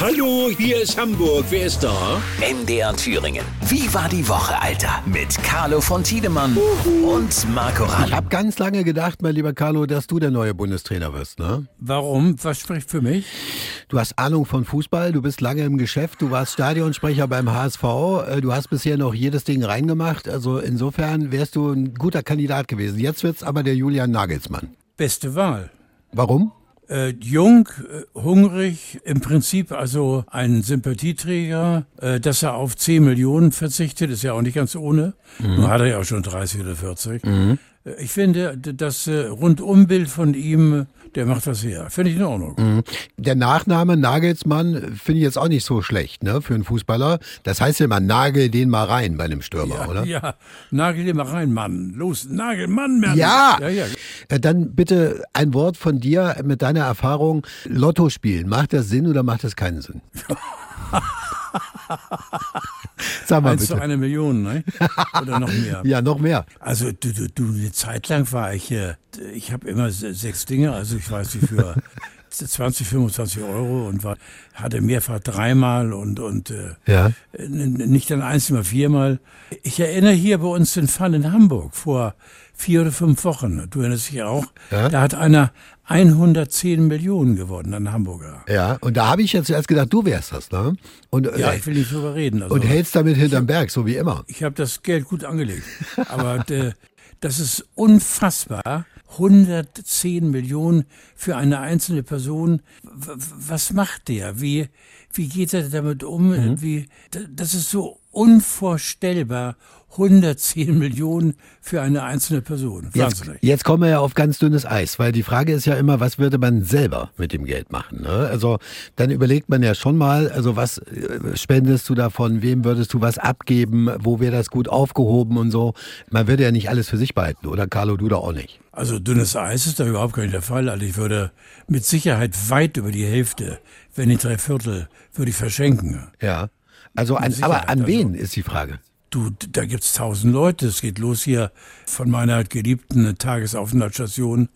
Hallo, hier ist Hamburg. Wer ist da? MDR Thüringen. Wie war die Woche, Alter? Mit Carlo von Tiedemann und Marco Ich Ralle. habe ganz lange gedacht, mein lieber Carlo, dass du der neue Bundestrainer wirst. Ne? Warum? Was spricht für mich? Du hast Ahnung von Fußball, du bist lange im Geschäft, du warst Stadionsprecher beim HSV, äh, du hast bisher noch jedes Ding reingemacht. Also insofern wärst du ein guter Kandidat gewesen. Jetzt wird's aber der Julian Nagelsmann. Beste Wahl. Warum? Äh, jung, äh, hungrig, im Prinzip also ein Sympathieträger, äh, dass er auf 10 Millionen verzichtet, ist ja auch nicht ganz ohne. Nun hat er ja auch schon 30 oder 40. Äh, Ich finde, das äh, Rundumbild von ihm, der macht was her. Finde ich in Ordnung. Der Nachname Nagelsmann finde ich jetzt auch nicht so schlecht ne, für einen Fußballer. Das heißt ja immer, nagel den mal rein bei einem Stürmer, oder? Ja, nagel dir mal rein, Mann. Los, nagel, Mann, Mann. Ja. ja, ja. Äh, Dann bitte ein Wort von dir mit deiner Erfahrung. Lotto spielen, macht das Sinn oder macht das keinen Sinn? Sag mal Eins zu bitte. einer Million, ne? Oder noch mehr. Ja, noch mehr. Also du, du, du, eine Zeit lang war ich, äh, ich habe immer se- sechs Dinge, also ich weiß wie für 20, 25 Euro und war, hatte mehrfach dreimal und, und äh, Ja. n- nicht dann eins, immer viermal. Ich erinnere hier bei uns den Fall in Hamburg vor vier oder fünf Wochen. Du erinnerst dich auch. Ja. Da hat einer 110 Millionen gewonnen, ein Hamburger. Ja, und da habe ich ja zuerst gedacht, du wärst das, ne? Und, Ja, äh, ich will nicht drüber reden. Also, und hältst damit hinterm Berg, so wie immer. Ich habe das Geld gut angelegt. Aber äh, das ist unfassbar. 110 Millionen für eine einzelne Person. Was macht der? Wie, wie geht er damit um? Wie, d- das ist so unvorstellbar. 110 Millionen für eine einzelne Person. Jetzt, jetzt kommen wir ja auf ganz dünnes Eis, weil die Frage ist ja immer, was würde man selber mit dem Geld machen? Ne? Also dann überlegt man ja schon mal, also was äh, spendest du davon, wem würdest du was abgeben, wo wäre das gut aufgehoben und so. Man würde ja nicht alles für sich behalten, oder Carlo, du da auch nicht. Also dünnes Eis ist da überhaupt gar nicht der Fall. Also ich würde mit Sicherheit weit über die Hälfte, wenn nicht drei Viertel, würde ich verschenken. Ja. Also an, aber an also. wen ist die Frage? Du, da gibt's tausend Leute. Es geht los hier von meiner geliebten Tagesaufenthaltsstation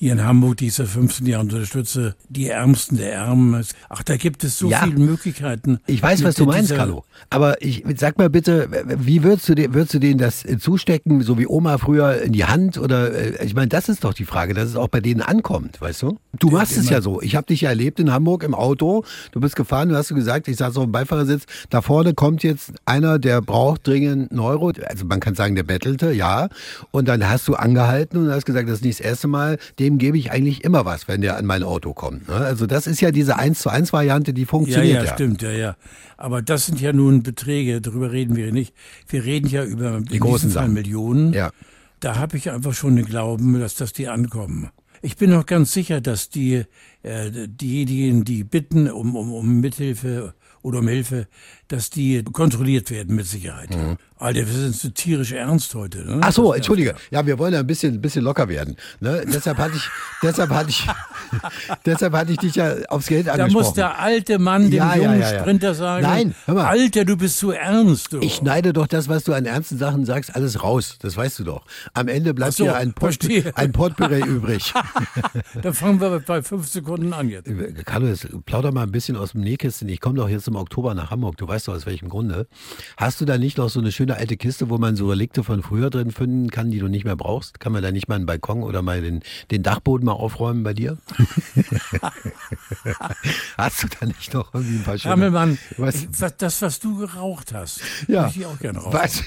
hier in Hamburg, die ich seit 15 Jahren unterstütze. Die Ärmsten der Ärmen. Ach, da gibt es so Ja. viele Möglichkeiten. Ich weiß, was du meinst, Carlo. Aber ich sag mal bitte, wie würdest du, dir- würdest du denen das äh, zustecken, so wie Oma früher in die Hand? Oder äh, ich meine, das ist doch die Frage, dass es auch bei denen ankommt, weißt du? Du machst es ja so. Ich habe dich ja erlebt in Hamburg im Auto. Du bist gefahren, du hast gesagt, ich saß auf dem Beifahrersitz. Da vorne kommt jetzt einer, der braucht dringend einen Euro. Also man kann sagen, der bettelte, ja. Und dann hast du angehalten und hast gesagt, das ist nicht das erste Mal. Dem gebe ich eigentlich immer was, wenn der an mein Auto kommt. Ne? Also das ist ja diese 1 zu 1 Variante, die Ja, funktioniert ja, stimmt, ja, ja. Aber das sind ja nun Beträge, darüber reden wir nicht. Wir reden ja über diesem großen Fall Sachen. Millionen. Ja. Da habe ich einfach schon den Glauben, dass das die ankommen. Ich bin auch ganz sicher, dass die äh, diejenigen, die bitten um, um, um Mithilfe oder um Hilfe, dass die kontrolliert werden mit Sicherheit. Alter, wir sind so tierisch ernst heute. Ne? Ach so, entschuldige. Ja, wir wollen ja ein bisschen, ein bisschen locker werden. Ne? Deshalb hatte ich, deshalb hatte ich, deshalb hatte ich dich ja aufs Geld Da angesprochen. muss der alte Mann dem Ja, jungen ja, ja. Sprinter sagen, Nein, hör mal. Alter, du bist zu ernst. Du. ich schneide doch das, was du an ernsten Sachen sagst, alles raus. Das weißt du doch. Am Ende bleibt so, hier ein, Pot, verstehe. ein Potpourri übrig. Dann fangen wir bei fünf Sekunden an jetzt. Carlo, jetzt plauder mal ein bisschen aus dem Nähkästchen. Ich komme doch jetzt im Oktober nach Hamburg. Du weißt doch aus welchem Grunde. Hast du da nicht noch so eine schöne alte Kiste, wo man so Relikte von früher drin finden kann, die du nicht mehr brauchst? Kann man da nicht mal einen Balkon oder mal den, den Dachboden mal aufräumen bei dir? Hast du da nicht noch irgendwie ein paar schöne... Hammelmann, Was? das, was du geraucht hast, Ja. möchte ich auch gerne rauchen. Was?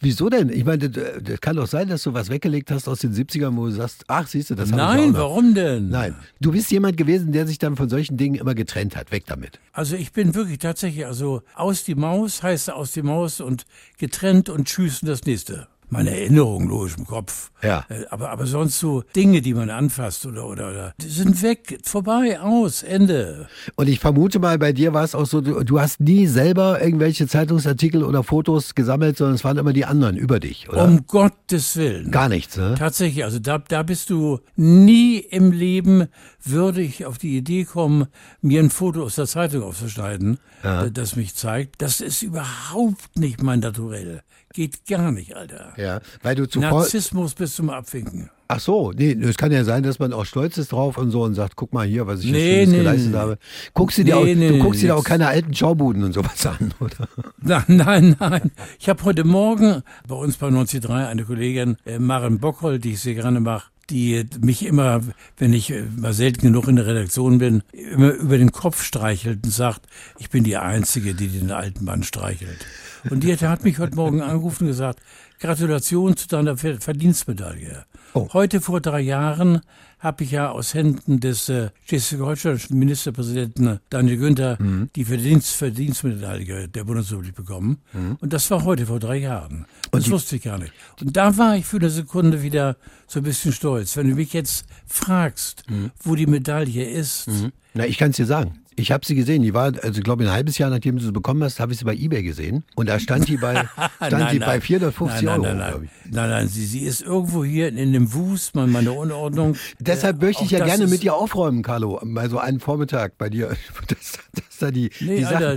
Wieso denn? Ich meine, das kann doch sein, dass du was weggelegt hast aus den 70ern, wo du sagst, ach, siehst du, das hab ich Nein, auch noch. warum denn? Nein, du bist jemand gewesen, der sich dann von solchen Dingen immer getrennt hat. Weg damit. Also ich bin wirklich tatsächlich, also aus die Maus heißt aus die Maus und getrennt und tschüss und das nächste. Meine Erinnerungen logisch im Kopf. Ja. Äh, Aber, aber sonst so Dinge, die man anfasst oder, oder, oder, die sind weg, vorbei, aus, Ende. Und ich vermute mal, bei dir war es auch so, du, du hast nie selber irgendwelche Zeitungsartikel oder Fotos gesammelt, sondern es waren immer die anderen über dich, oder? Um Gottes Willen. Gar nichts, ne? Tatsächlich, also da, da bist du nie im Leben würde ich auf die Idee kommen, mir ein Foto aus der Zeitung aufzuschneiden, Ja. das mich zeigt. Das ist überhaupt nicht mein Naturell. Geht gar nicht, Alter. Ja, weil du zuvor, Narzissmus bis zum Abwinken. Ach so, nee, es kann ja sein, dass man auch stolz ist drauf und so und sagt, guck mal hier, was ich Nee, jetzt nee, geleistet nee. habe. Guckst du dir Nee, auch, nee, du guckst dir auch keine alten Schaubuden und sowas an, oder? Nein, nein, nein. Ich habe heute Morgen bei uns bei 93 eine Kollegin, äh, Maren Bockhold, die ich sehr gerne mache, die mich immer, wenn ich äh, mal selten genug in der Redaktion bin, immer über den Kopf streichelt und sagt, ich bin die Einzige, die den alten Mann streichelt. Und die hat, mich heute Morgen angerufen und gesagt, Gratulation zu deiner Ver- Verdienstmedaille. Oh. Heute vor drei Jahren habe ich ja aus Händen des äh, schleswig-holsteinischen Ministerpräsidenten Daniel Günther Mhm. die Verdienst Verdienstmedaille der Bundesrepublik bekommen. Und das war heute vor drei Jahren. Das wusste ich gar nicht. Und da war ich für eine Sekunde wieder so ein bisschen stolz. Wenn du mich jetzt fragst, Mhm. wo die Medaille ist, Na, ich kann es dir sagen. Ich habe sie gesehen. Die war, also ich glaube, ein halbes Jahr nachdem du sie bekommen hast, habe ich sie bei eBay gesehen. Und da stand die bei, stand die bei 450 nein, Euro, nein, nein, glaube ich. nein, nein, nein, sie, sie ist irgendwo hier in dem Wust, mal meine Unordnung. Deshalb Äh, möchte ich auch ja das gerne mit dir aufräumen, Carlo. Mal so einen Vormittag bei dir. Dass, dass da die, Nee, die Alter,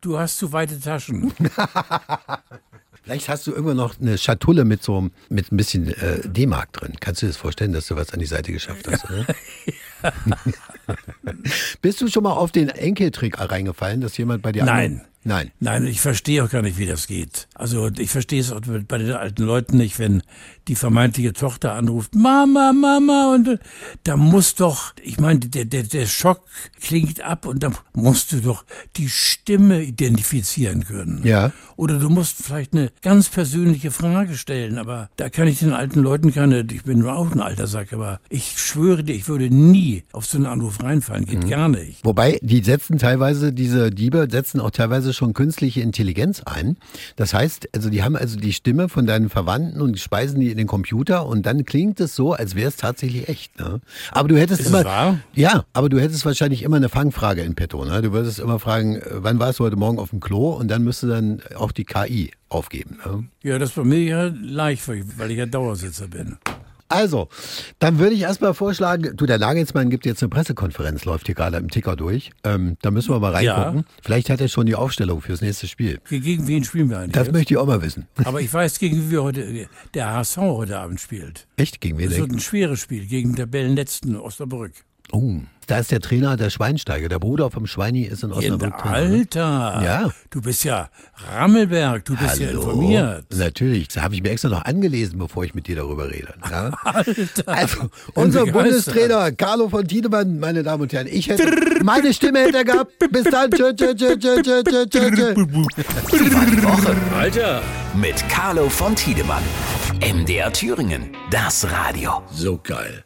du hast zu weite Taschen. Vielleicht hast du irgendwann noch eine Schatulle mit so mit ein bisschen äh, D-Mark drin. Kannst du dir das vorstellen, dass du was an die Seite geschafft hast, oder? Bist du schon mal auf den Enkeltrick reingefallen, dass jemand bei dir Nein. Nein. Nein, ich verstehe auch gar nicht, wie das geht. Also ich verstehe es auch bei den alten Leuten nicht, wenn die vermeintliche Tochter anruft, Mama, Mama, und da muss doch, ich meine, der, der, der Schock klingt ab und da musst du doch die Stimme identifizieren können. Ja. Oder du musst vielleicht eine ganz persönliche Frage stellen, aber da kann ich den alten Leuten keine, ich bin nur auch ein alter Sack, aber ich schwöre dir, ich würde nie auf so einen Anruf reinfallen, geht gar nicht. Wobei, die setzen teilweise, diese Diebe setzen auch teilweise schon künstliche Intelligenz ein. Das heißt, also die haben also die Stimme von deinen Verwandten und speisen die in den Computer und dann klingt es so, als wäre es tatsächlich echt. Ne? Aber du hättest Ist es immer, wahr? ja, aber du hättest wahrscheinlich immer eine Fangfrage in petto. Ne? Du würdest immer fragen, äh, wann warst du heute Morgen auf dem Klo? Und dann müsste dann auch die KI aufgeben. Ne? Ja, das ist bei mir ja leicht, weil ich, weil ich ja Dauersitzer bin. Also, dann würde ich erstmal vorschlagen, du, der Nagelsmann gibt jetzt eine Pressekonferenz, läuft hier gerade im Ticker durch. Ähm, da müssen wir mal reingucken. Ja. Vielleicht hat er schon die Aufstellung fürs nächste Spiel. Gegen wen spielen wir eigentlich? Das jetzt? möchte ich auch mal wissen. Aber ich weiß, gegen wen wir heute, der HSV heute Abend spielt. Echt? Gegen wen Das wird ein schweres Spiel gegen den Tabellenletzten Osnabrück. Oh, da ist der Trainer der Schweinsteiger. Der Bruder vom Schweini ist in Osnabrück. Trainer, ne? Alter! Ja. Du bist ja Rammelberg, du bist ja informiert. Natürlich, das habe ich mir extra noch angelesen, bevor ich mit dir darüber rede. Ja? Alter! Also, unser. Bundestrainer Carlo von Tiedemann, meine Damen und Herren, ich hätte, meine Stimme hätte er gehabt. Bis dann. Tschö, tschö, tschö, tschö, tschö, tschö, tschö. Woche? Alter, Mit Carlo von Tiedemann. MDR Thüringen. Das Radio. so geil.